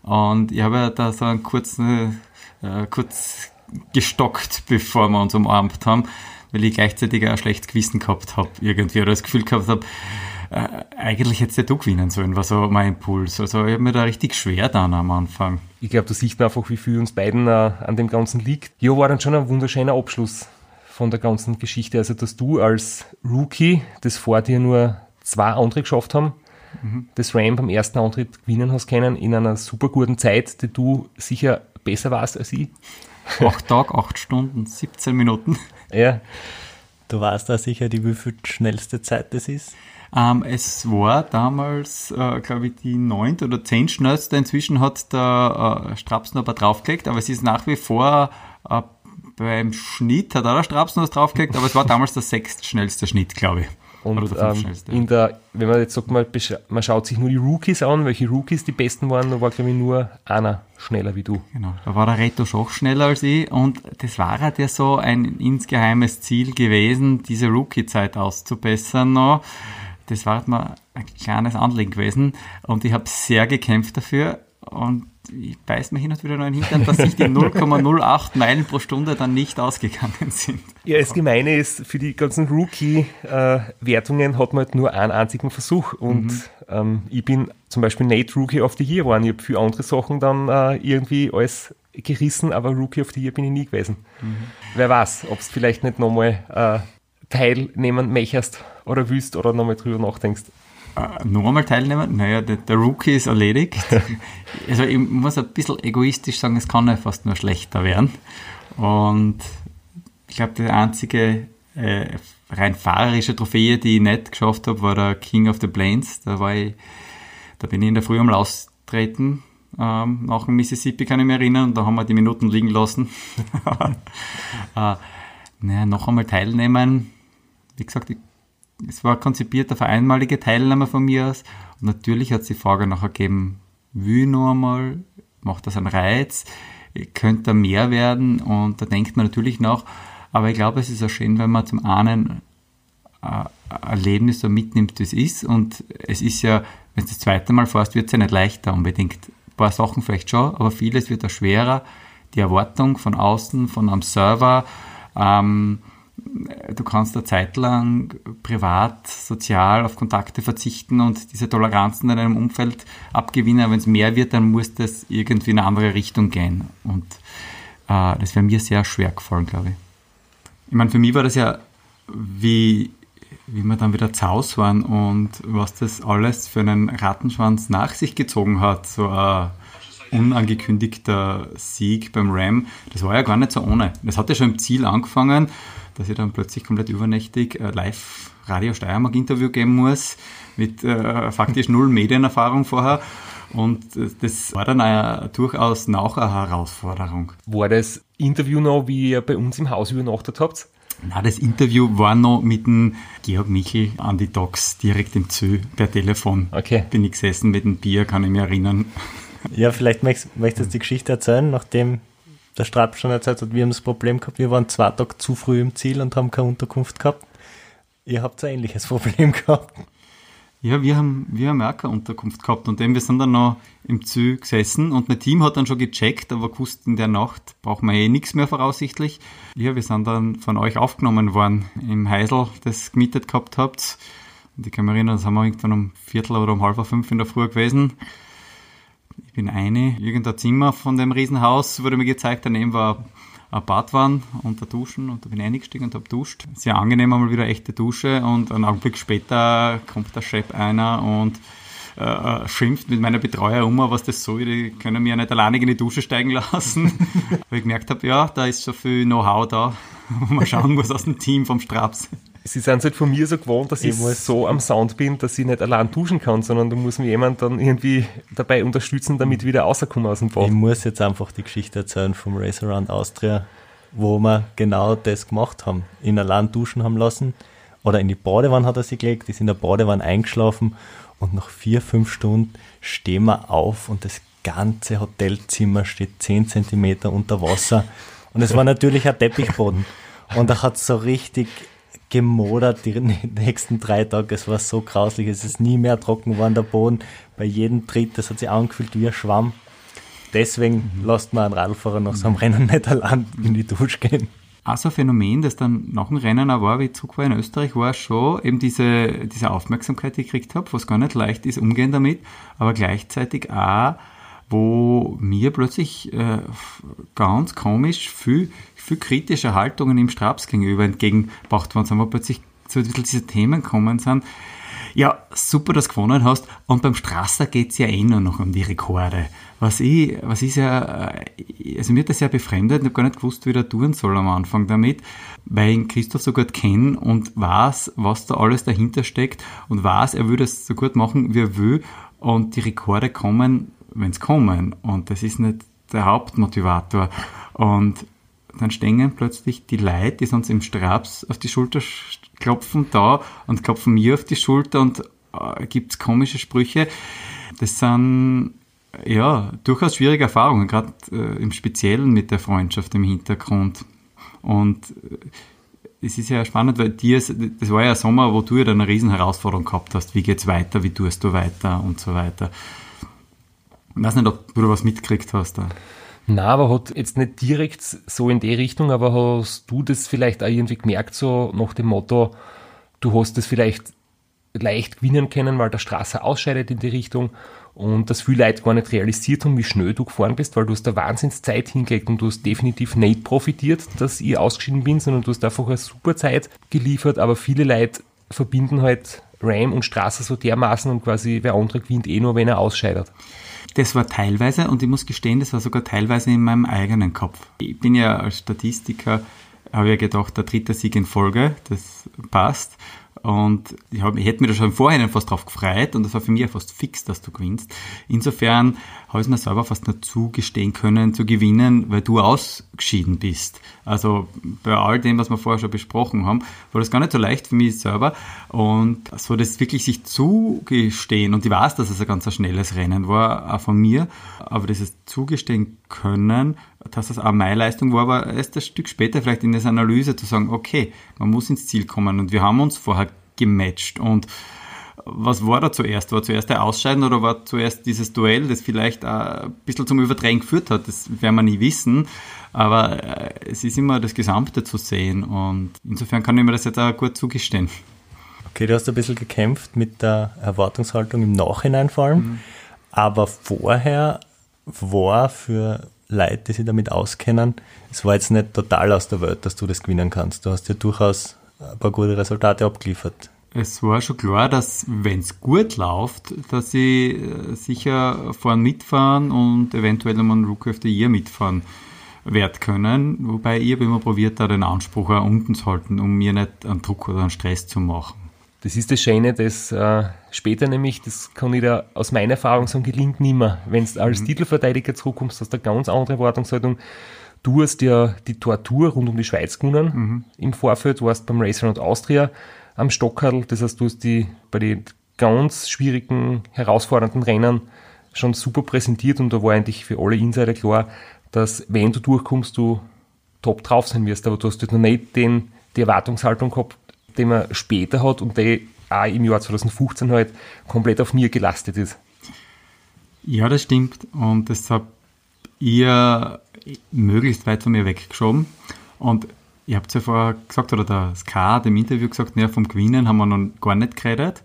und ich habe ja da so einen kurzen, äh, kurz gestockt, bevor wir uns umarmt haben, weil ich gleichzeitig ein schlechtes Gewissen gehabt habe irgendwie oder das Gefühl gehabt habe, äh, eigentlich hättest ja du gewinnen sollen, war so mein Impuls. Also ich habe mir da richtig schwer dann am Anfang. Ich glaube, da sieht man einfach, wie viel uns beiden äh, an dem Ganzen liegt. Ja, war dann schon ein wunderschöner Abschluss von der ganzen Geschichte. Also, dass du als Rookie, das vor dir nur zwei andere geschafft haben, mhm. das Ram beim ersten Antritt gewinnen hast können, in einer super guten Zeit, die du sicher besser warst als ich. Acht Tage, acht Stunden, 17 Minuten. Ja. Du weißt da sicher, die wie viel schnellste Zeit das ist? Ähm, es war damals, äh, glaube ich, die neunte oder zehn schnellste. Inzwischen hat der äh, Strapsen aber draufgelegt, aber es ist nach wie vor äh, beim Schnitt, hat auch der Strapsen was draufgelegt, aber es war damals der sechstschnellste Schnitt, glaube ich. Und ähm, in der, wenn man jetzt sagt, man, man schaut sich nur die Rookies an, welche Rookies die besten waren, da war glaube ich nur einer schneller wie du. Genau, da war der Reto Schoch schneller als ich und das war halt ja so ein insgeheimes Ziel gewesen, diese Rookie-Zeit auszubessern noch. Das war halt mal ein kleines Anliegen gewesen und ich habe sehr gekämpft dafür und ich beiß mir hin und wieder noch in den Hintern, dass sich die [LAUGHS] 0,08 Meilen pro Stunde dann nicht ausgegangen sind. Ja, das Gemeine ist, für die ganzen Rookie-Wertungen hat man halt nur einen einzigen Versuch. Und mhm. ähm, ich bin zum Beispiel nicht Rookie of the Year geworden. Ich habe für andere Sachen dann äh, irgendwie alles gerissen, aber Rookie of the Year bin ich nie gewesen. Mhm. Wer weiß, ob es vielleicht nicht nochmal äh, teilnehmen möchtest oder willst oder nochmal drüber nachdenkst. Uh, noch einmal teilnehmen? Naja, der, der, Rookie ist erledigt. [LAUGHS] also ich muss ein bisschen egoistisch sagen, es kann ja fast nur schlechter werden. Und ich glaube, die einzige äh, rein fahrerische Trophäe, die ich nicht geschafft habe, war der King of the Plains. Da war ich, da bin ich in der Früh am Austreten. Ähm, nach dem Mississippi kann ich mich erinnern, und da haben wir die Minuten liegen lassen. [LAUGHS] äh, naja, noch einmal teilnehmen. Wie gesagt, ich es war konzipiert auf einmalige Teilnahme von mir aus. Und natürlich hat es die Frage nachher gegeben, ich noch einmal, macht das einen Reiz, könnte da mehr werden? Und da denkt man natürlich nach. Aber ich glaube, es ist auch schön, wenn man zum einen ein Erlebnis so mitnimmt, wie es ist. Und es ist ja, wenn du das zweite Mal fährst, wird es ja nicht leichter unbedingt. Ein paar Sachen vielleicht schon, aber vieles wird auch schwerer. Die Erwartung von außen, von einem Server, ähm, du kannst eine Zeit lang privat, sozial auf Kontakte verzichten und diese Toleranzen in deinem Umfeld abgewinnen. Wenn es mehr wird, dann muss das irgendwie in eine andere Richtung gehen. Und äh, das wäre mir sehr schwer gefallen, glaube ich. Ich meine, für mich war das ja, wie, wie wir dann wieder zu Hause waren und was das alles für einen Rattenschwanz nach sich gezogen hat. So ein unangekündigter Sieg beim Ram, das war ja gar nicht so ohne. Das hat ja schon im Ziel angefangen dass ich dann plötzlich komplett übernächtig äh, live Radio Steiermark Interview geben muss, mit äh, faktisch null Medienerfahrung vorher. Und äh, das war dann eine, durchaus auch eine Herausforderung. War das Interview noch, wie ihr bei uns im Haus übernachtet habt? Na, das Interview war noch mit dem Georg Michel an die Docs direkt im Zoo per Telefon. Okay. Bin ich gesessen mit dem Bier, kann ich mich erinnern. Ja, vielleicht möchtest, möchtest du die Geschichte erzählen, nachdem der Strap schon erzählt hat, wir haben das Problem gehabt, wir waren zwei Tage zu früh im Ziel und haben keine Unterkunft gehabt. Ihr habt ein ähnliches [LAUGHS] Problem gehabt. Ja, wir haben, wir haben auch keine Unterkunft gehabt und eben wir sind dann noch im Zug gesessen und mein Team hat dann schon gecheckt, aber gewusst, in der Nacht brauchen wir eh nichts mehr voraussichtlich. Ja, wir sind dann von euch aufgenommen worden im Heisel, das gemietet gehabt habt. Und ich kann mich erinnern, das haben wir irgendwann um Viertel oder um halb fünf in der Früh gewesen. Ich bin eine, irgendein Zimmer von dem Riesenhaus wurde mir gezeigt, daneben war ein Badwanne und ein Duschen und da bin ich eingestiegen und habe duscht. Sehr angenehm, mal wieder echte Dusche und einen Augenblick später kommt der Chef einer und äh, äh, schimpft mit meiner Betreuer um, was das soll, die können mir ja nicht alleine in die Dusche steigen [LAUGHS] lassen. Weil ich gemerkt habe, ja, da ist so viel Know-how da, [LAUGHS] wo man schauen muss aus dem Team vom Straps. Sie sind halt von mir so gewohnt, dass ich, ich so am Sound bin, dass ich nicht allein duschen kann, sondern da muss mir jemand dann irgendwie dabei unterstützen, damit ich wieder rauskomme aus dem Bad. Ich muss jetzt einfach die Geschichte erzählen vom Race Around Austria, wo wir genau das gemacht haben. In allein duschen haben lassen oder in die Badewanne hat er sie gelegt, ist in der Badewanne eingeschlafen und nach vier, fünf Stunden stehen wir auf und das ganze Hotelzimmer steht zehn Zentimeter unter Wasser. Und es war natürlich ein Teppichboden. Und er hat so richtig gemodert die [LAUGHS] nächsten drei Tage. Es war so grauslich. Es ist nie mehr trocken geworden, der Boden. Bei jedem Tritt, das hat sich angefühlt wie ein Schwamm. Deswegen mhm. lasst man einen Radfahrer nach so einem Rennen nicht allein in die Dusche gehen. Also ein Phänomen, das dann nach dem Rennen auch war, wie ich zurück war in Österreich, war schon eben diese, diese Aufmerksamkeit, die ich gekriegt habe, was gar nicht leicht ist, umgehen damit, aber gleichzeitig auch, wo mir plötzlich äh, ganz komisch viel, viel kritische Haltungen im Straps gegenüber entgegengebracht worden sind, wo plötzlich so ein bisschen diese Themen kommen sind. Ja, super, dass du gewonnen hast. Und beim Strasser geht's ja eh nur noch um die Rekorde. Was ich, was ist ja, äh, also mir hat das ja befremdet, ich habe gar nicht gewusst, wie der tun soll am Anfang damit, weil ich Christoph so gut kenne und weiß, was da alles dahinter steckt und weiß, er würde es so gut machen, wie er will. Und die Rekorde kommen, wenn sie kommen. Und das ist nicht der Hauptmotivator. Und dann stehen plötzlich die Leute, die sonst im Straps auf die Schulter klopfen da und klopfen mir auf die Schulter und äh, gibt komische Sprüche. Das sind ja durchaus schwierige Erfahrungen, gerade äh, im Speziellen mit der Freundschaft im Hintergrund. Und äh, es ist ja spannend, weil dir, das war ja ein Sommer, wo du ja dann eine riesen Herausforderung gehabt hast. Wie geht's weiter? Wie tust du weiter? Und so weiter. Ich weiß nicht, ob du was mitgekriegt hast da. Na, aber hat jetzt nicht direkt so in die Richtung, aber hast du das vielleicht auch irgendwie gemerkt, so nach dem Motto, du hast das vielleicht leicht gewinnen können, weil der Straße ausscheidet in die Richtung und dass viele Leute gar nicht realisiert haben, wie schnell du gefahren bist, weil du hast da Wahnsinnszeit hingelegt und du hast definitiv nicht profitiert, dass ich ausgeschieden bin, sondern du hast einfach eine super Zeit geliefert, aber viele Leute verbinden halt Ram und Straße so dermaßen und quasi wer andere gewinnt eh nur, wenn er ausscheidet. Das war teilweise, und ich muss gestehen, das war sogar teilweise in meinem eigenen Kopf. Ich bin ja als Statistiker, habe ja gedacht, der dritte Sieg in Folge, das passt. Und ich, hab, ich hätte mir da schon im Vorhinein fast drauf gefreut und das war für mich fast fix, dass du gewinnst. Insofern habe ich es mir selber fast nur zugestehen können, zu gewinnen, weil du ausgeschieden bist. Also bei all dem, was wir vorher schon besprochen haben, war das gar nicht so leicht für mich selber. Und so das wirklich sich zugestehen, und ich weiß, dass es ein ganz schnelles Rennen war, auch von mir, aber dieses zugestehen können, dass das auch meine Leistung war, aber erst ein Stück später vielleicht in der Analyse zu sagen, okay, man muss ins Ziel kommen und wir haben uns vorher gematcht und was war da zuerst? War zuerst der Ausscheiden oder war zuerst dieses Duell, das vielleicht ein bisschen zum Überdrehen geführt hat? Das werden wir nie wissen. Aber äh, es ist immer das Gesamte zu sehen und insofern kann ich mir das jetzt auch gut zugestehen. Okay, du hast ein bisschen gekämpft mit der Erwartungshaltung im Nachhinein vor allem, mhm. aber vorher war für Leute, die sich damit auskennen, es war jetzt nicht total aus der Welt, dass du das gewinnen kannst. Du hast ja durchaus ein paar gute Resultate abgeliefert es war schon klar, dass wenn es gut läuft, dass sie äh, sicher vorn mitfahren und eventuell einmal einen Rookie of the Year mitfahren werden können. Wobei ich habe immer probiert, da den Anspruch auch unten zu halten, um mir nicht einen Druck oder einen Stress zu machen. Das ist das Schöne, das äh, später nämlich, das kann ich da aus meiner Erfahrung sagen, gelingt nimmer. Wenn du als mhm. Titelverteidiger zurückkommst, hast du eine ganz andere Erwartungshaltung. Du hast ja die Tortur rund um die Schweiz gewonnen mhm. im Vorfeld, warst beim Racer und Austria am Stockerl. Das heißt, du hast die bei den ganz schwierigen, herausfordernden Rennen schon super präsentiert und da war eigentlich für alle Insider klar, dass wenn du durchkommst, du top drauf sein wirst. Aber du hast halt noch nicht den, die Erwartungshaltung gehabt, die man später hat und die auch im Jahr 2015 halt komplett auf mir gelastet ist. Ja, das stimmt. Und das habe ihr möglichst weit von mir weggeschoben. Und Ihr habt ja vorher gesagt, oder der Ska hat im Interview gesagt, ja, vom Gewinnen haben wir noch gar nicht geredet.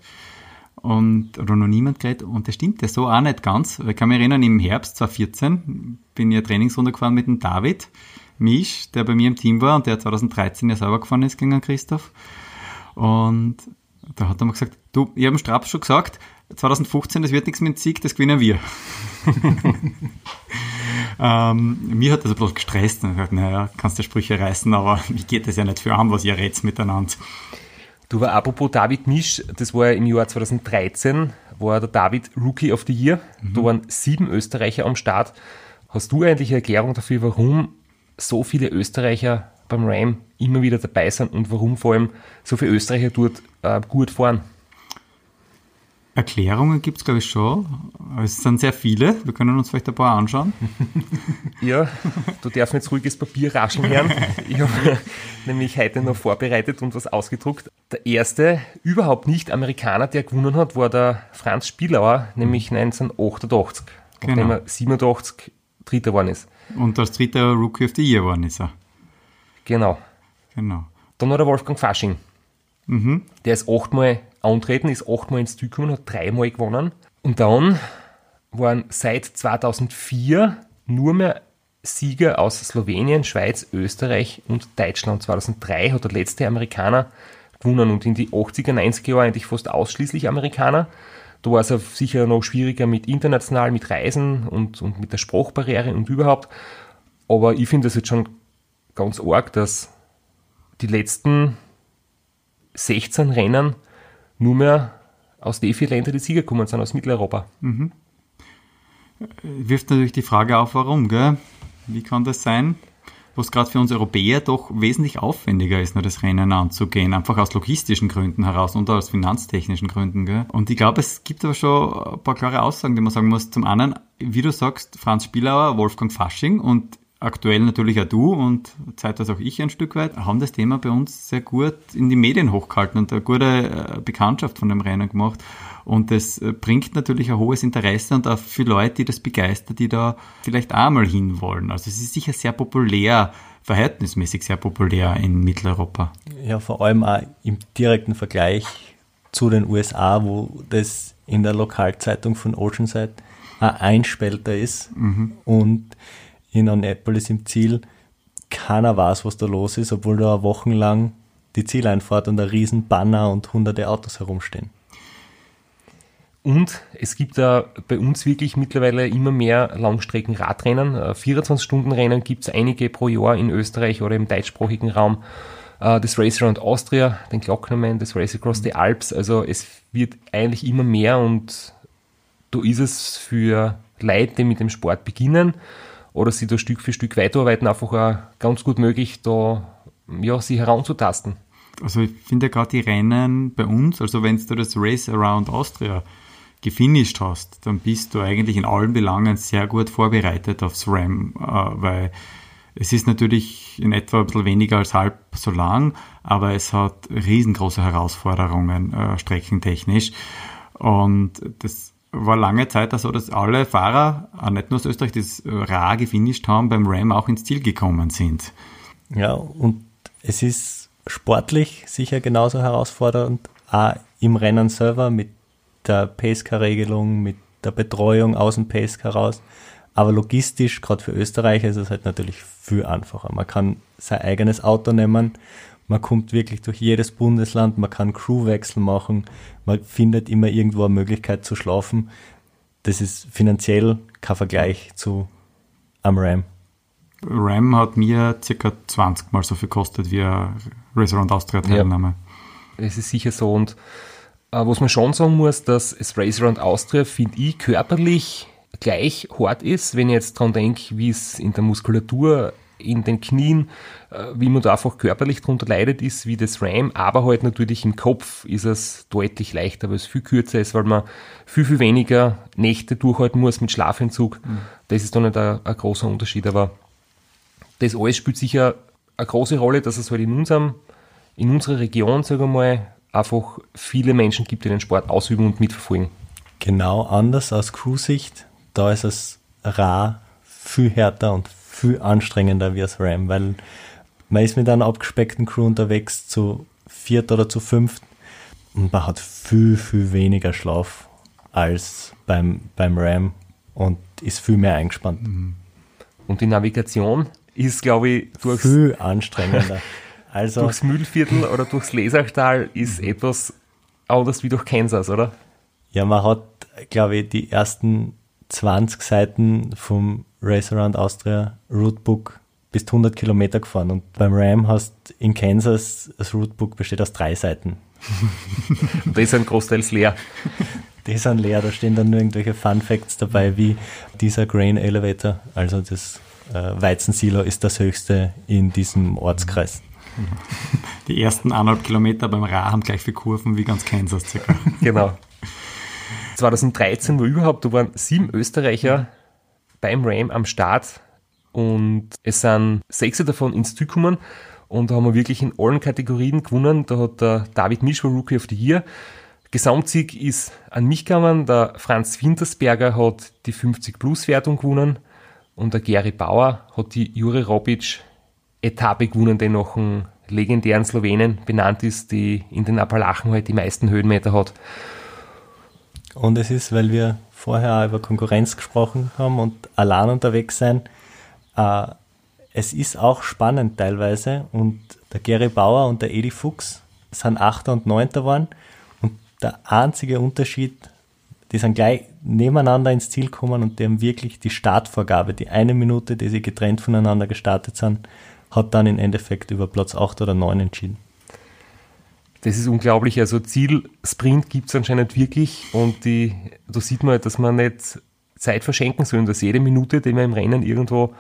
Und, oder noch niemand geredet. Und das stimmt ja so auch nicht ganz. Ich kann mich erinnern, im Herbst 2014 bin ich eine Trainingsrunde gefahren mit dem David Misch, der bei mir im Team war und der 2013 ja selber gefahren ist gegen Christoph. Und da hat er mir gesagt, du, ich habe dem Straps schon gesagt, 2015, das wird nichts mit dem Sieg, das gewinnen wir. [LAUGHS] Ähm, mir hat das ein bisschen gestresst und gesagt, naja, kannst du Sprüche reißen, aber mir geht das ja nicht für an, was ihr redet miteinander. Du war apropos David Misch, das war im Jahr 2013, war der David Rookie of the Year. Mhm. Da waren sieben Österreicher am Start. Hast du eigentlich eine Erklärung dafür, warum so viele Österreicher beim Ram immer wieder dabei sind und warum vor allem so viele Österreicher dort äh, gut fahren. Erklärungen gibt es, glaube ich, schon. Es sind sehr viele. Wir können uns vielleicht ein paar anschauen. [LAUGHS] ja, du darfst jetzt ruhiges Papier raschen hören. [LAUGHS] Ich habe nämlich heute noch vorbereitet und was ausgedruckt. Der erste überhaupt nicht Amerikaner, der gewonnen hat, war der Franz Spielauer, nämlich 1988, genau. nachdem er 87 Dritter geworden ist. Und als dritter Rookie of the Year geworden ist er. Genau. Genau. Dann hat der Wolfgang Fasching. Mhm. Der ist achtmal antreten, ist achtmal ins Ziel gekommen, hat dreimal gewonnen. Und dann waren seit 2004 nur mehr Sieger aus Slowenien, Schweiz, Österreich und Deutschland. 2003 hat der letzte Amerikaner gewonnen und in die 80er, 90er Jahre eigentlich fast ausschließlich Amerikaner. Da war es sicher noch schwieriger mit international, mit Reisen und, und mit der Sprachbarriere und überhaupt. Aber ich finde es jetzt schon ganz arg, dass die letzten 16 Rennen nur mehr aus den vier Ländern die Sieger gekommen sind, aus Mitteleuropa. Mhm. Wirft natürlich die Frage auf, warum, gell? Wie kann das sein? Was gerade für uns Europäer doch wesentlich aufwendiger ist, nur das Rennen anzugehen, einfach aus logistischen Gründen heraus und aus finanztechnischen Gründen. Gell? Und ich glaube, es gibt aber schon ein paar klare Aussagen, die man sagen muss. Zum einen, wie du sagst, Franz Spielauer, Wolfgang Fasching und aktuell natürlich auch du und zeitweise auch ich ein Stück weit, haben das Thema bei uns sehr gut in die Medien hochgehalten und eine gute äh, Bekanntschaft von dem Rennen gemacht. Und das äh, bringt natürlich ein hohes Interesse und auch für Leute, die das begeistern, die da vielleicht auch mal hinwollen. Also es ist sicher sehr populär, verhältnismäßig sehr populär in Mitteleuropa. Ja, vor allem auch im direkten Vergleich zu den USA, wo das in der Lokalzeitung von Oceanside ein Einspälter ist mhm. und in Annapolis im Ziel keiner weiß, was da los ist, obwohl da wochenlang die Zieleinfahrt und ein riesen Banner und hunderte Autos herumstehen. Und es gibt da bei uns wirklich mittlerweile immer mehr Langstrecken-Radrennen. 24-Stunden-Rennen gibt es einige pro Jahr in Österreich oder im deutschsprachigen Raum. Äh, das Race Around Austria, den Glocknerman, das Race Across the Alps. Also es wird eigentlich immer mehr und da ist es für Leute, die mit dem Sport beginnen oder sie da Stück für Stück weiterarbeiten, einfach auch ganz gut möglich, da ja, sie heranzutasten. Also ich finde gerade die Rennen bei uns, also wenn du das Race Around Austria gefinisht hast, dann bist du eigentlich in allen Belangen sehr gut vorbereitet aufs RAM, äh, weil es ist natürlich in etwa ein bisschen weniger als halb so lang, aber es hat riesengroße Herausforderungen äh, streckentechnisch. Und das war lange Zeit so, dass alle Fahrer, nicht nur aus Österreich, die das rar gefinisht haben, beim Ram auch ins Ziel gekommen sind. Ja, und es ist sportlich sicher genauso herausfordernd, auch im Rennen selber mit der Pacecar-Regelung, mit der Betreuung aus dem Pacecar raus. Aber logistisch, gerade für Österreicher, ist es halt natürlich viel einfacher. Man kann sein eigenes Auto nehmen man kommt wirklich durch jedes Bundesland, man kann Crewwechsel machen, man findet immer irgendwo eine Möglichkeit zu schlafen. Das ist finanziell kein Vergleich zu am RAM. RAM hat mir circa 20 Mal so viel gekostet wie ein Race Around Austria Teilnahme. Ja, es ist sicher so und äh, was man schon sagen muss, dass das Race Around Austria, finde ich, körperlich gleich hart ist, wenn ich jetzt daran denke, wie es in der Muskulatur in den Knien, äh, wie man da einfach körperlich drunter leidet, ist wie das RAM, aber halt natürlich im Kopf ist es deutlich leichter, weil es viel kürzer ist, weil man viel, viel weniger Nächte durchhalten muss mit Schlafentzug. Mhm. Das ist dann nicht ein, ein, großer Unterschied, aber das alles spielt sicher eine große Rolle, dass es halt in unserem, in unserer Region, sagen wir mal, einfach viele Menschen gibt, die den Sport ausüben und mitverfolgen. Genau anders aus Crew-Sicht, da ist es rar, viel härter und viel anstrengender wie das RAM, weil man ist mit einer abgespeckten Crew unterwegs zu viert oder zu fünft und man hat viel, viel weniger Schlaf als beim, beim RAM und ist viel mehr eingespannt. Mhm. Und die Navigation ist, glaube ich, durchs, viel anstrengender. [LAUGHS] Also, durchs Mühlviertel oder durchs Lesachtal ist mhm. etwas anders wie durch Kansas, oder? Ja, man hat, glaube ich, die ersten 20 Seiten vom Race Around Austria Rootebook bis 100 Kilometer gefahren und beim Ram hast in Kansas das Rootebook besteht aus drei Seiten. und [LAUGHS] die sind großteils leer. Die sind leer, da stehen dann nur irgendwelche Fun Facts dabei, wie dieser Grain Elevator, also das äh, Weizensilo ist das höchste in diesem Ortskreis. Die ersten anderthalb Kilometer beim Ra haben gleich viele Kurven wie ganz Kansas circa. Genau. 2013 war überhaupt, da waren sieben Österreicher beim Ram am Start und es sind sechs davon ins Ziel gekommen und da haben wir wirklich in allen Kategorien gewonnen. Da hat der David Mischwar Rookie of the Year. Gesamtsieg ist an mich gekommen. Der Franz Wintersberger hat die 50-Plus-Wertung gewonnen und der Gary Bauer hat die Jure Robic Etappe gewonnen, die nach einem legendären Slowenen benannt ist, die in den Appalachen halt die meisten Höhenmeter hat. Und es ist, weil wir vorher über Konkurrenz gesprochen haben und allein unterwegs sein, äh, es ist auch spannend teilweise und der Gary Bauer und der Edi Fuchs sind Achter und Neunter geworden und der einzige Unterschied, die sind gleich nebeneinander ins Ziel gekommen und die haben wirklich die Startvorgabe, die eine Minute, die sie getrennt voneinander gestartet sind, hat dann im Endeffekt über Platz 8 oder 9 entschieden. Das ist unglaublich. Also Zielsprint gibt es anscheinend wirklich und die, da sieht man, halt, dass man nicht Zeit verschenken soll, dass jede Minute, die man im Rennen irgendwo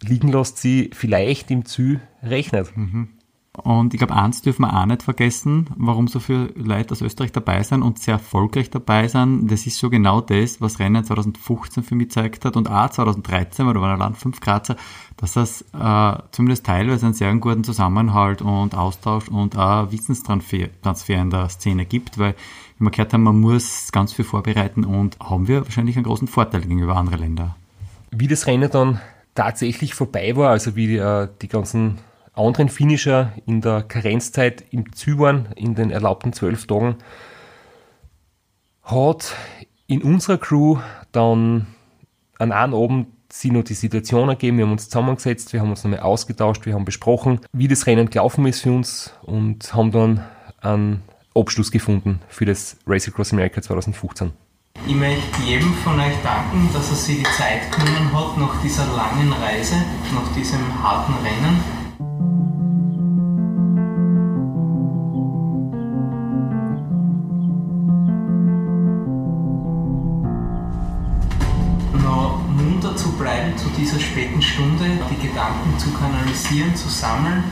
liegen lässt, sie vielleicht im Ziel rechnet. Mhm. Und ich glaube, eins dürfen wir auch nicht vergessen, warum so viele Leute aus Österreich dabei sind und sehr erfolgreich dabei sind. Das ist schon genau das, was Rennen 2015 für mich gezeigt hat und auch 2013, weil da waren allein fünf Grazer, dass es äh, zumindest teilweise einen sehr guten Zusammenhalt und Austausch und auch Wissenstransfer in der Szene gibt, weil wie wir gehört haben, man muss ganz viel vorbereiten und haben wir wahrscheinlich einen großen Vorteil gegenüber anderen Ländern. Wie das Rennen dann tatsächlich vorbei war, also wie die, äh, die ganzen anderen Finisher in der Karenzzeit im Zypern in den erlaubten zwölf Tagen, hat in unserer Crew dann an einem Abend sie noch die Situation ergeben. Wir haben uns zusammengesetzt, wir haben uns nochmal ausgetauscht, wir haben besprochen, wie das Rennen gelaufen ist für uns und haben dann einen Abschluss gefunden für das Race Across America 2015. Ich möchte jedem von euch danken, dass er sich die Zeit genommen hat nach dieser langen Reise, nach diesem harten Rennen zu dieser späten Stunde die Gedanken zu kanalisieren, zu sammeln,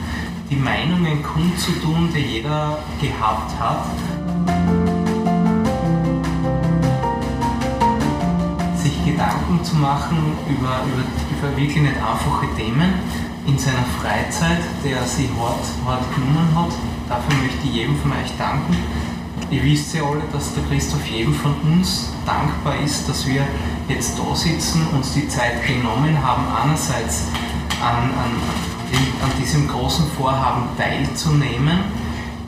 die Meinungen kundzutun, die jeder gehabt hat. Sich Gedanken zu machen über, über, über wirklich nicht einfache Themen in seiner Freizeit, der sie hart, hart genommen hat. Dafür möchte ich jedem von euch danken. Ihr wisst ja alle, dass der Christoph jedem von uns dankbar ist, dass wir jetzt da sitzen, uns die Zeit genommen haben, einerseits an, an, an diesem großen Vorhaben teilzunehmen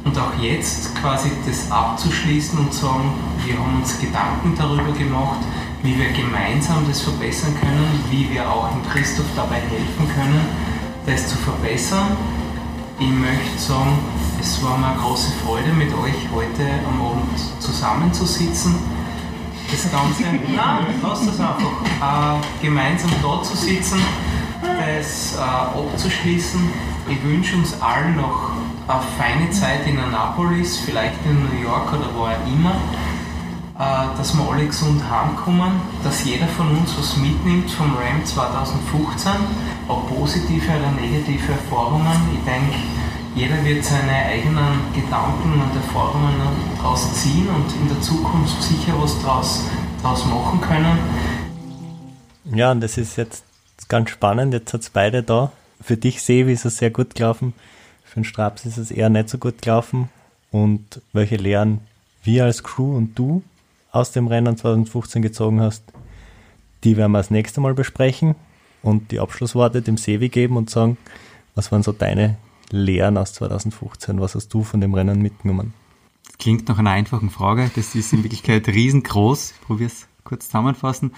und auch jetzt quasi das abzuschließen und sagen, wir haben uns Gedanken darüber gemacht, wie wir gemeinsam das verbessern können, wie wir auch dem Christoph dabei helfen können, das zu verbessern. Ich möchte sagen, es war mir eine große Freude, mit euch heute am Abend zusammenzusitzen das Ganze, nein, lass das einfach, äh, gemeinsam da zu sitzen, das äh, abzuschließen. Ich wünsche uns allen noch eine feine Zeit in Annapolis, vielleicht in New York oder wo auch immer, äh, dass wir alle gesund heimkommen, dass jeder von uns was mitnimmt vom RAM 2015, ob positive oder negative Erfahrungen. Ich denke, jeder wird seine eigenen Gedanken und Erfahrungen daraus ziehen und in der Zukunft sicher was daraus, daraus machen können. Ja, und das ist jetzt ganz spannend. Jetzt hat es beide da. Für dich, Sevi, ist es sehr gut gelaufen. Für den Straps ist es eher nicht so gut gelaufen. Und welche Lehren wir als Crew und du aus dem Rennen 2015 gezogen hast, die werden wir das nächste Mal besprechen und die Abschlussworte dem Sevi geben und sagen, was waren so deine Lehren aus 2015? Was hast du von dem Rennen mitgenommen? Das klingt nach einer einfachen Frage. Das ist in Wirklichkeit [LAUGHS] riesengroß. Ich probiere es kurz zusammenfassen.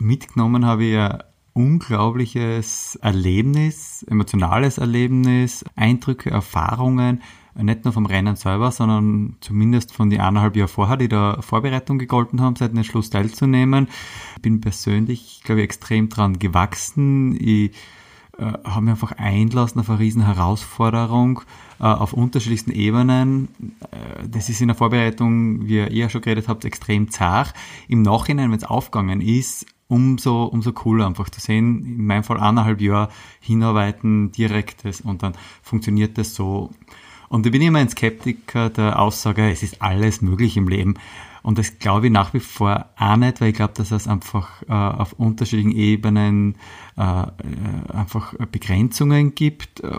Mitgenommen habe ich ein unglaubliches Erlebnis, emotionales Erlebnis, Eindrücke, Erfahrungen, nicht nur vom Rennen selber, sondern zumindest von den eineinhalb Jahren vorher, die da Vorbereitung gegolten haben, seit dem Schluss teilzunehmen. Ich bin persönlich, glaube ich, extrem dran gewachsen. Ich haben wir einfach einlassen auf eine riesen Herausforderung äh, auf unterschiedlichsten Ebenen. Äh, das ist in der Vorbereitung, wie ihr eher schon geredet habt, extrem zart. Im Nachhinein, wenn es aufgegangen ist, umso, umso cooler einfach zu sehen, in meinem Fall eineinhalb Jahre hinarbeiten, direktes und dann funktioniert das so. Und ich bin immer ein Skeptiker der Aussage, es ist alles möglich im Leben. Und das glaube ich nach wie vor auch nicht, weil ich glaube, dass es einfach äh, auf unterschiedlichen Ebenen äh, äh einfach Begrenzungen gibt, äh,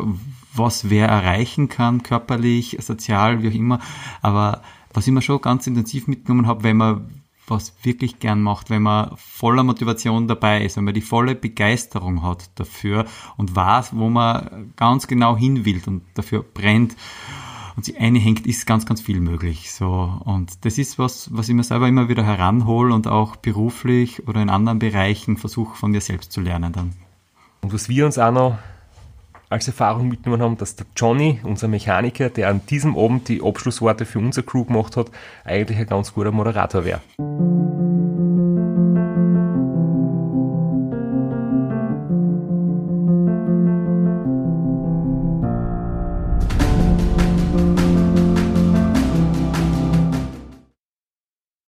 was wer erreichen kann, körperlich, sozial, wie auch immer. Aber was ich mir schon ganz intensiv mitgenommen habe, wenn man was wirklich gern macht, wenn man voller Motivation dabei ist, wenn man die volle Begeisterung hat dafür und weiß, wo man ganz genau hin will und dafür brennt und sich einhängt, ist ganz, ganz viel möglich. So. Und das ist was, was ich mir selber immer wieder heranhole und auch beruflich oder in anderen Bereichen versuche von mir selbst zu lernen dann. Und was wir uns auch noch als Erfahrung mitgenommen haben, dass der Johnny, unser Mechaniker, der an diesem Abend die Abschlussworte für unsere Crew gemacht hat, eigentlich ein ganz guter Moderator wäre.